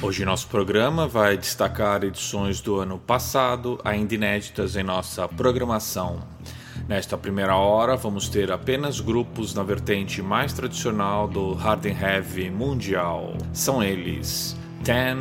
Hoje nosso programa vai destacar edições do ano passado, ainda inéditas em nossa programação. Nesta primeira hora, vamos ter apenas grupos na vertente mais tradicional do hard and heavy mundial. São eles Ten,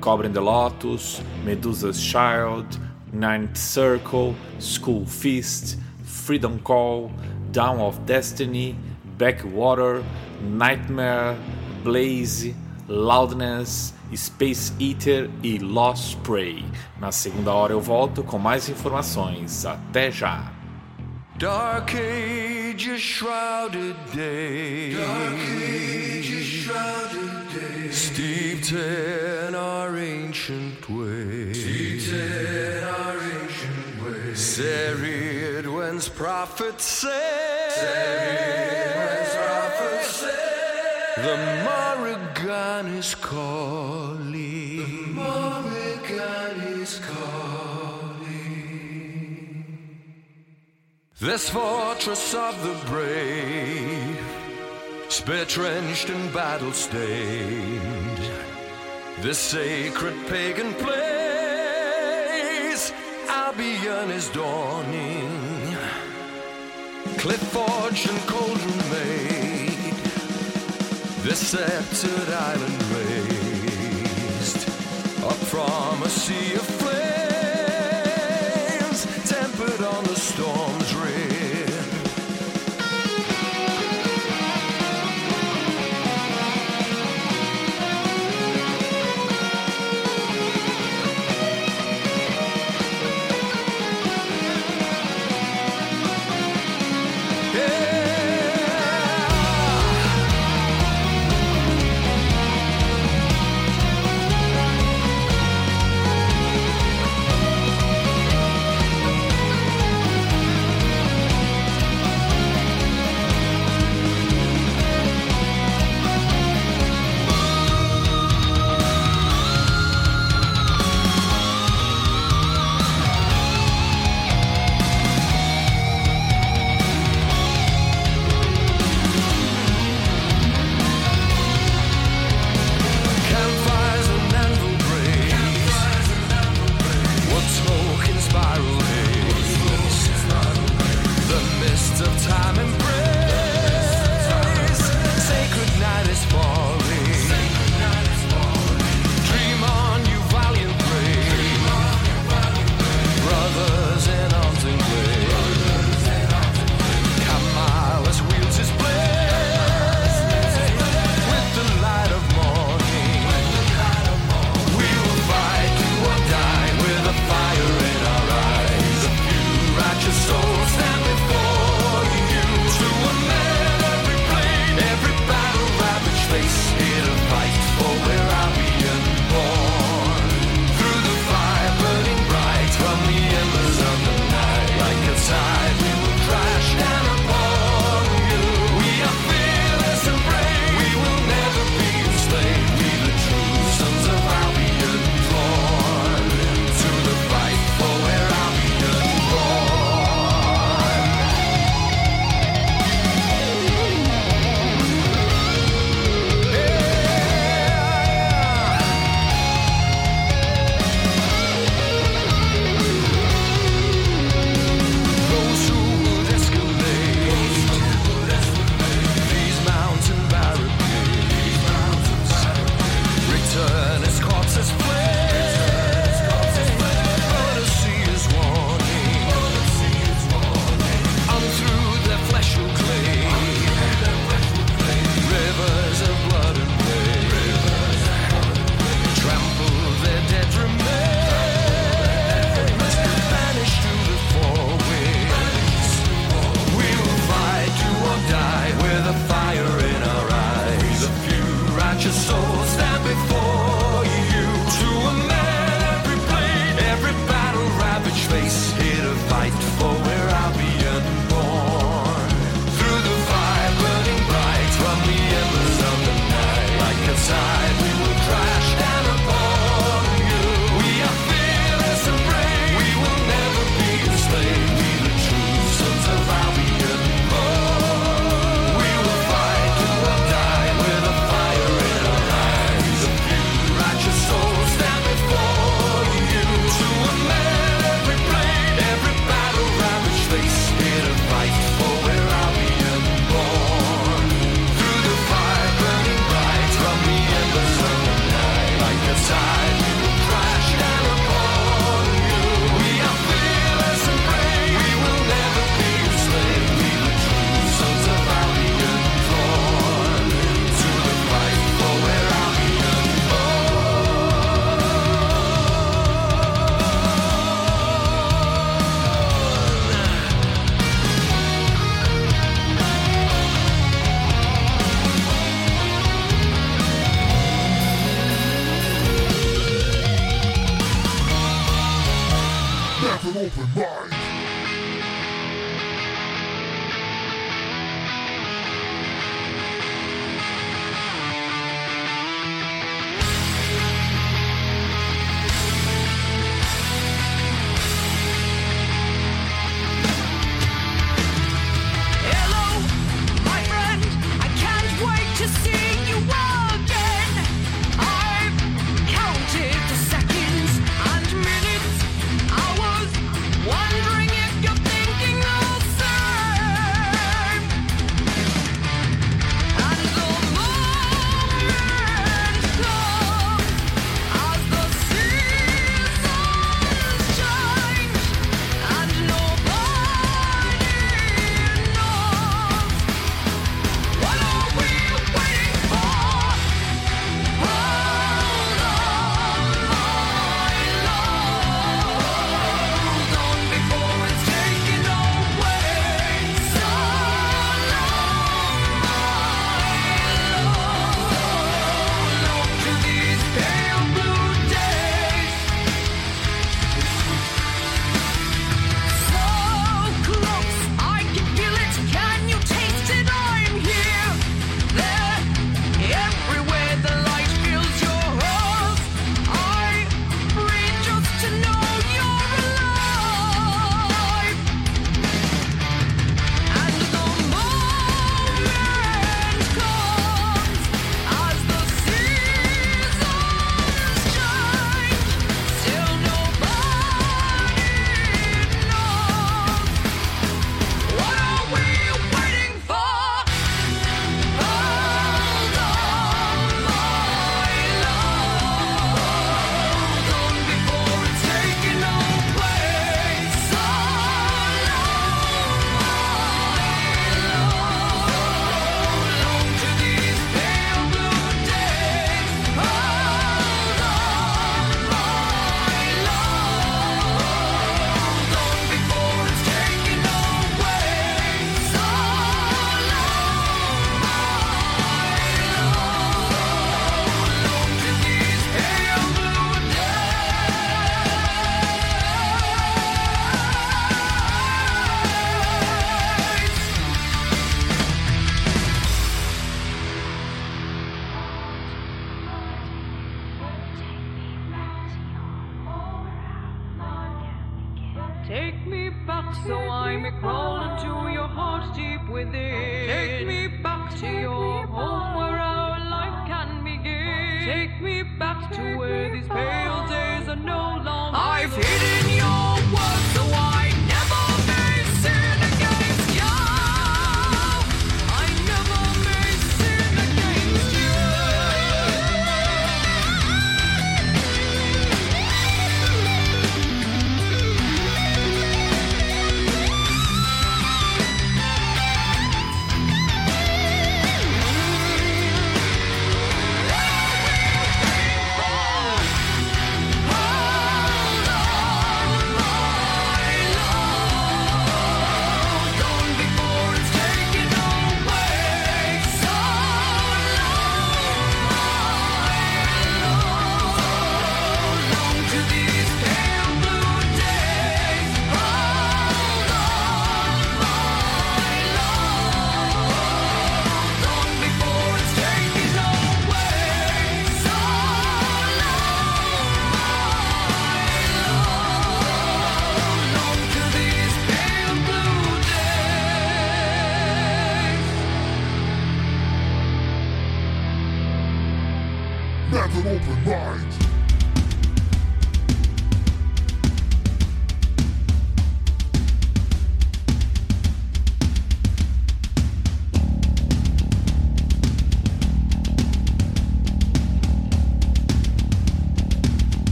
Cobra in the Lotus, Medusa's Child, Ninth Circle, School Feast, Freedom Call, Down of Destiny, Backwater, Nightmare, Blaze, Loudness, Space Eater e Lost Prey. Na segunda hora eu volto com mais informações. Até já! Dark ages shrouded day. Dark ages shrouded day. Steeped in our ancient ways. Steeped in our ancient ways. Serried whence prophets say. Serried whence prophets say. The Morrigan is calling. The Morrigan is calling. This fortress of the brave, spear trenched and battle stained, this sacred pagan place, Albion is dawning, cliff forged and cauldron made, this sceptered island raised up from a sea of flames,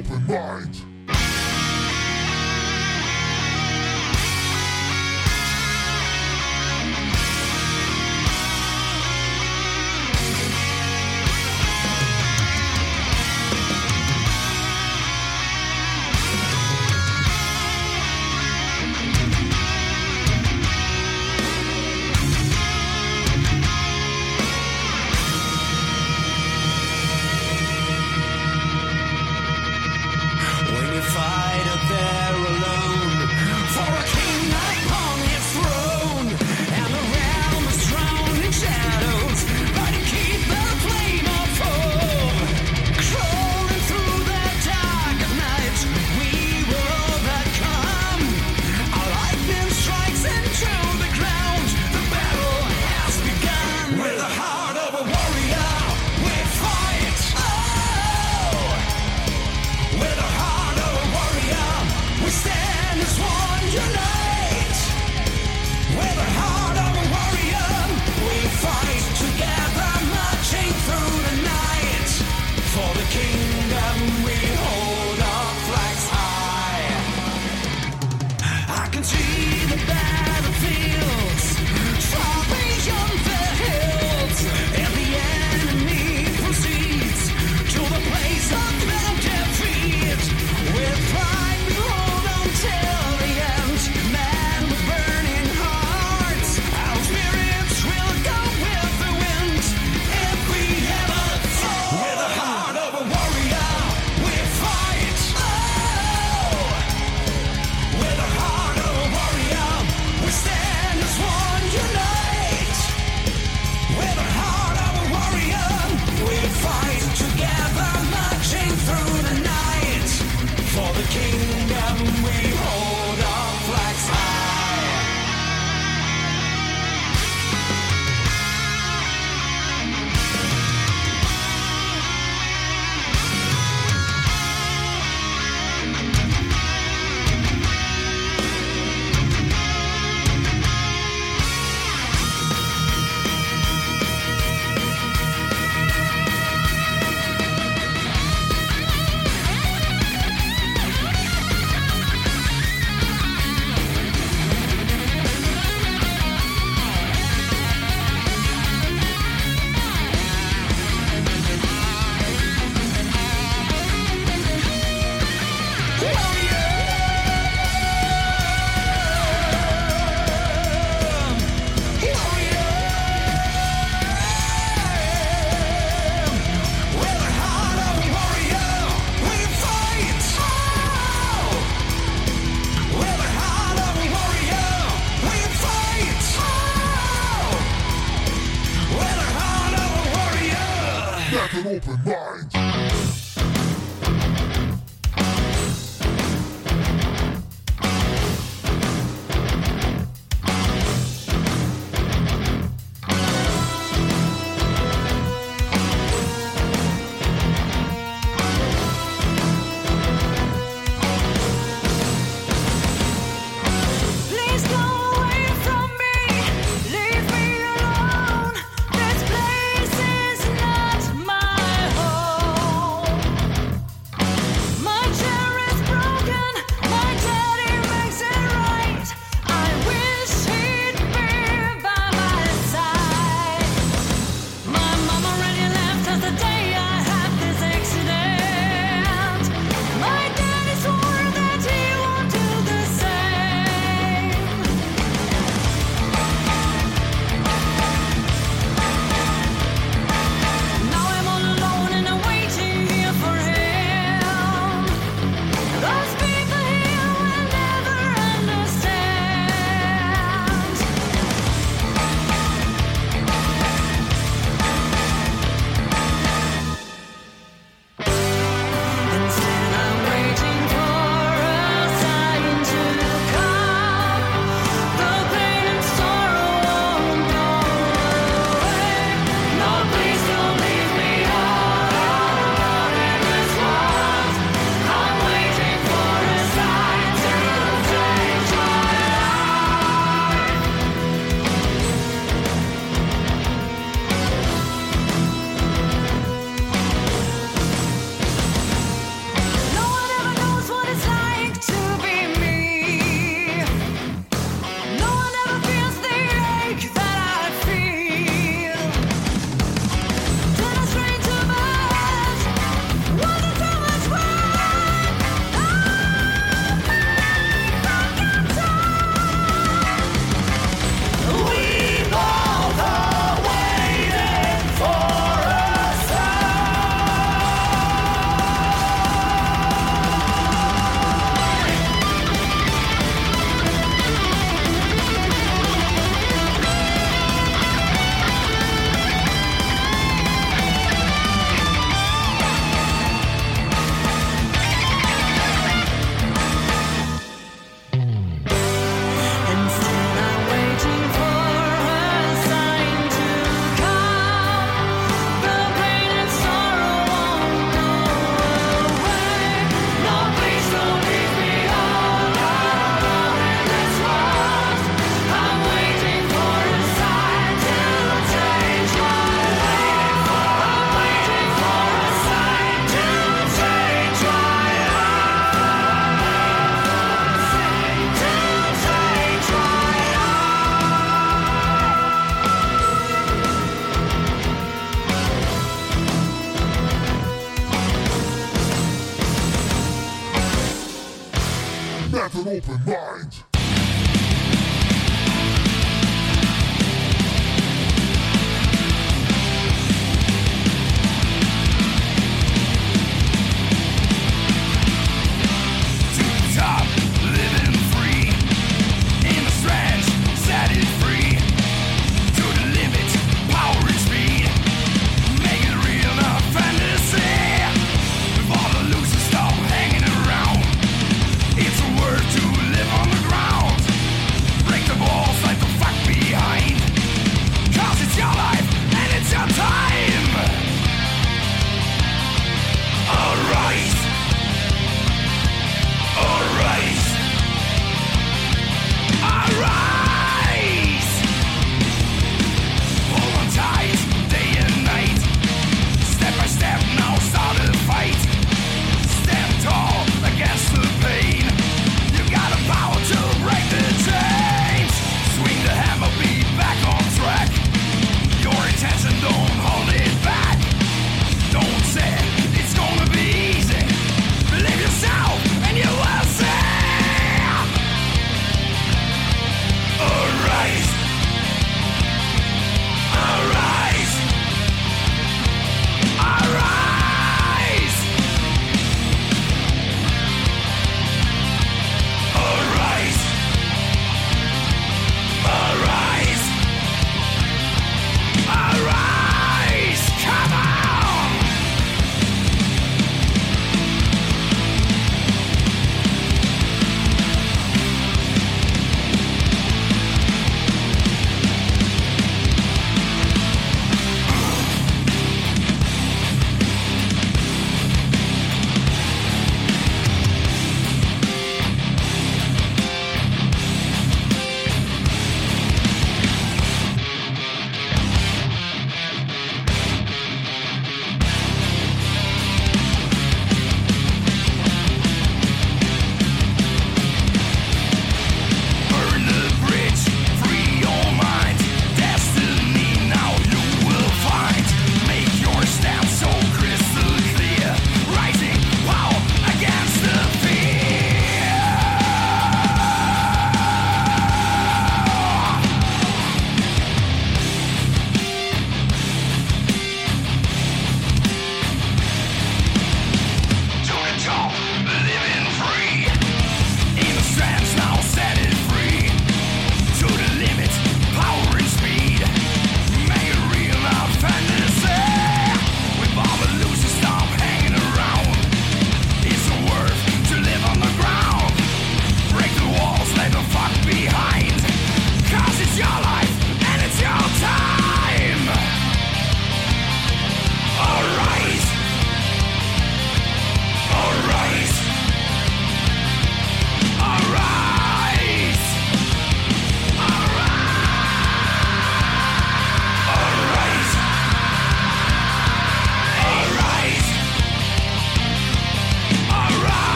open mind.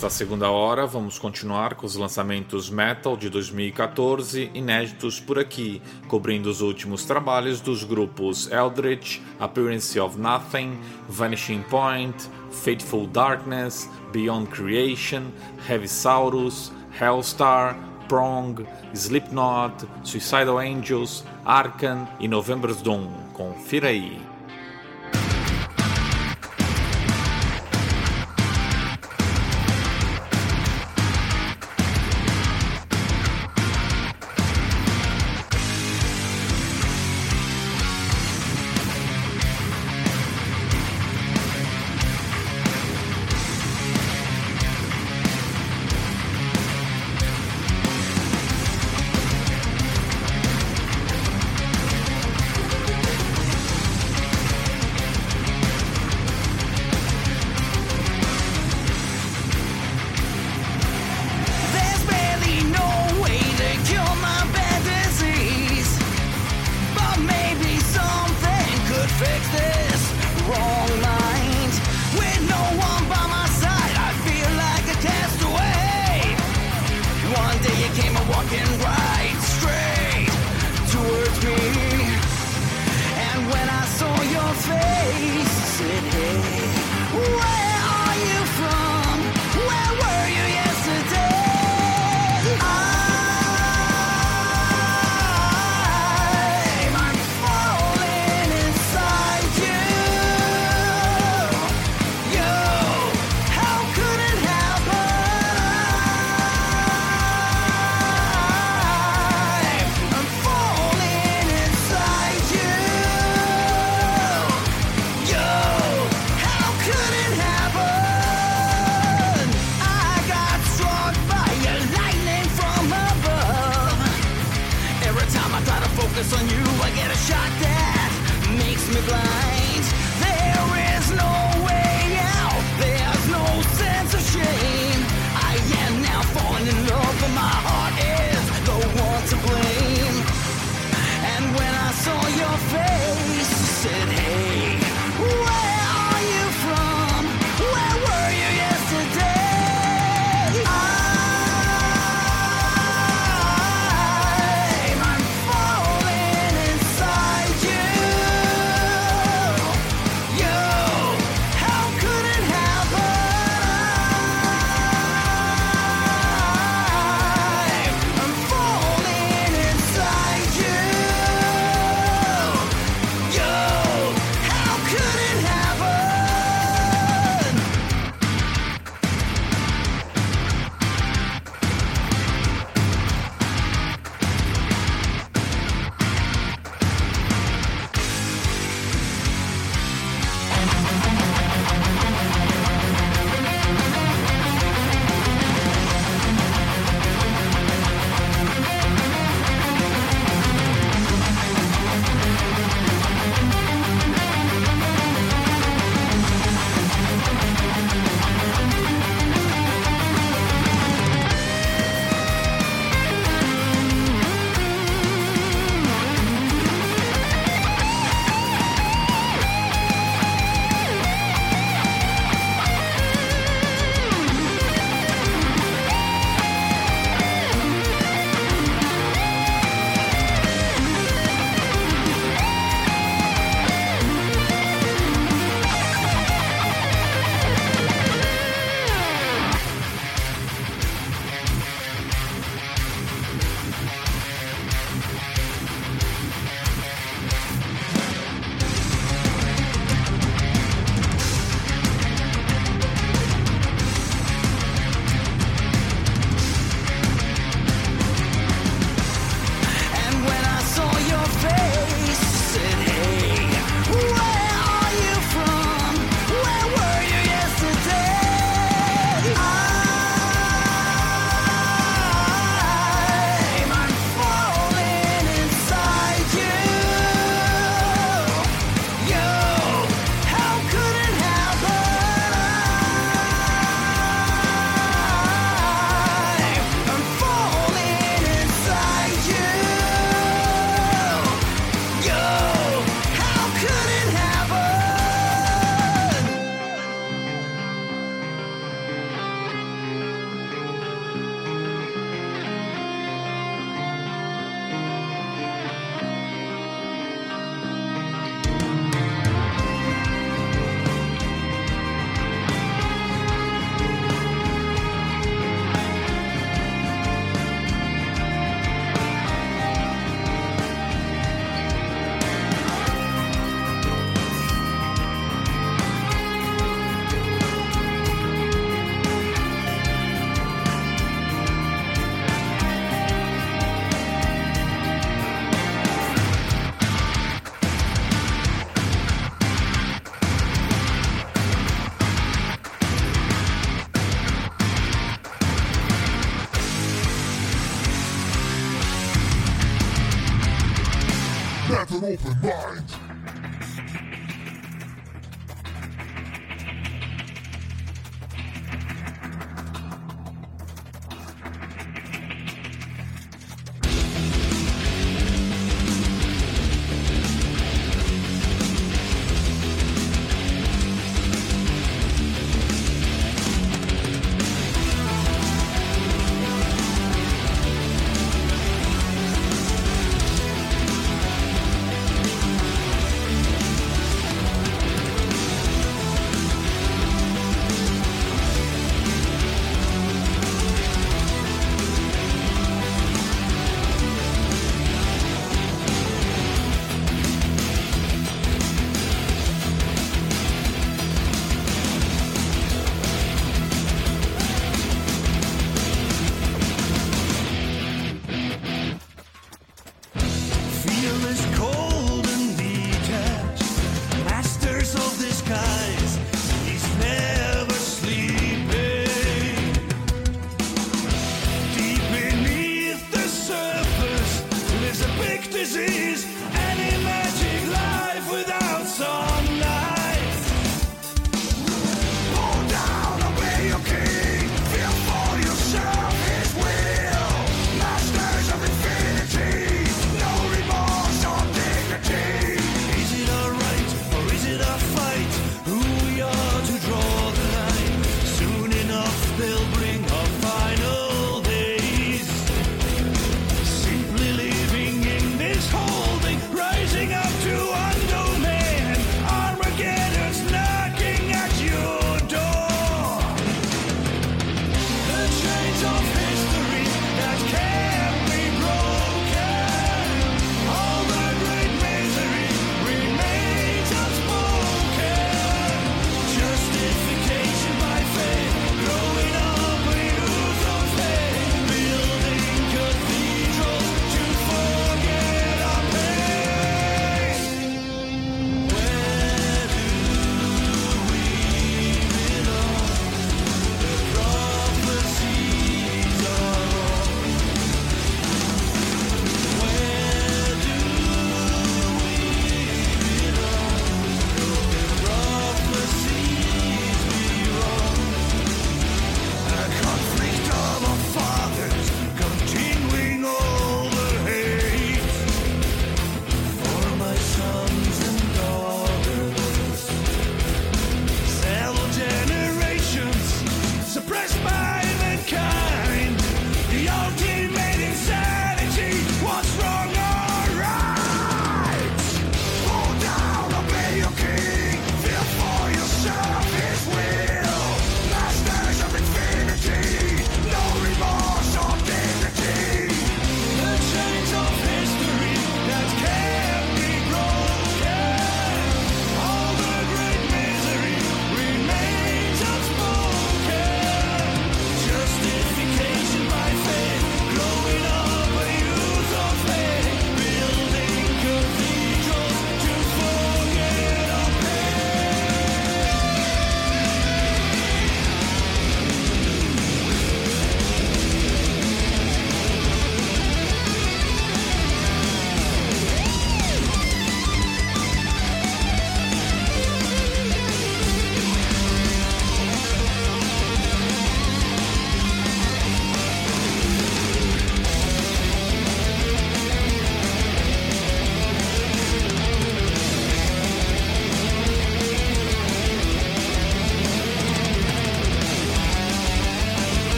Nesta segunda hora, vamos continuar com os lançamentos metal de 2014 inéditos por aqui, cobrindo os últimos trabalhos dos grupos Eldritch, Appearance of Nothing, Vanishing Point, Fateful Darkness, Beyond Creation, Heavisaurus, Hellstar, Prong, Slipknot, Suicidal Angels, Arkan e November's Doom. Confira aí!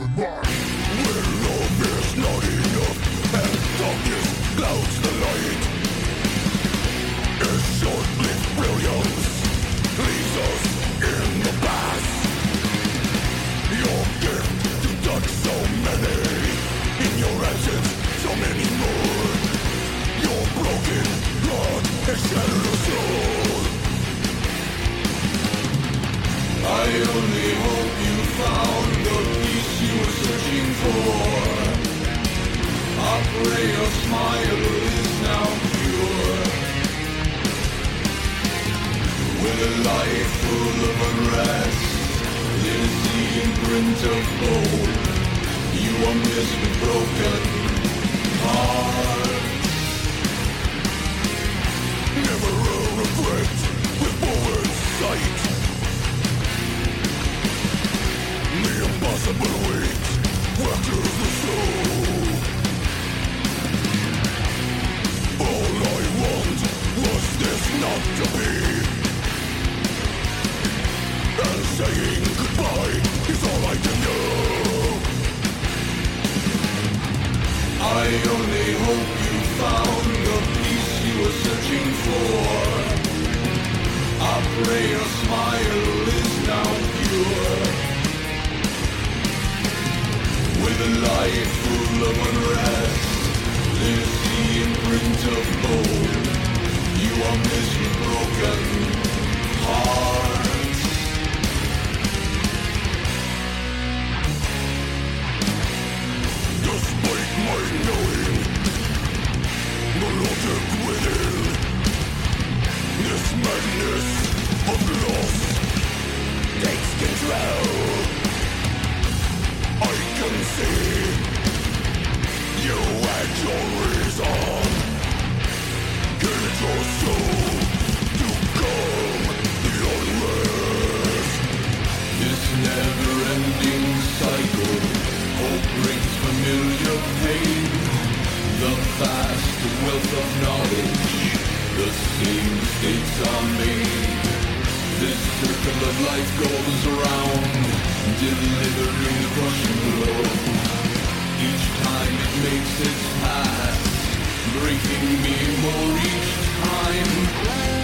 Open mind. the vast wealth of knowledge The same mistakes are made This circle of life goes around Delivering a crushing blow. Each time it makes its pass Breaking me more each time.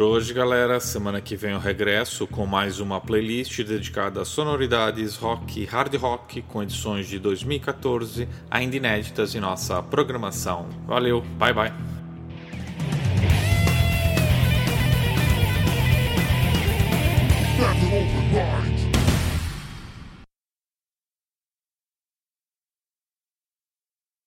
por hoje, galera. Semana que vem eu regresso com mais uma playlist dedicada a sonoridades rock e hard rock com edições de 2014, ainda inéditas em nossa programação. Valeu, bye bye.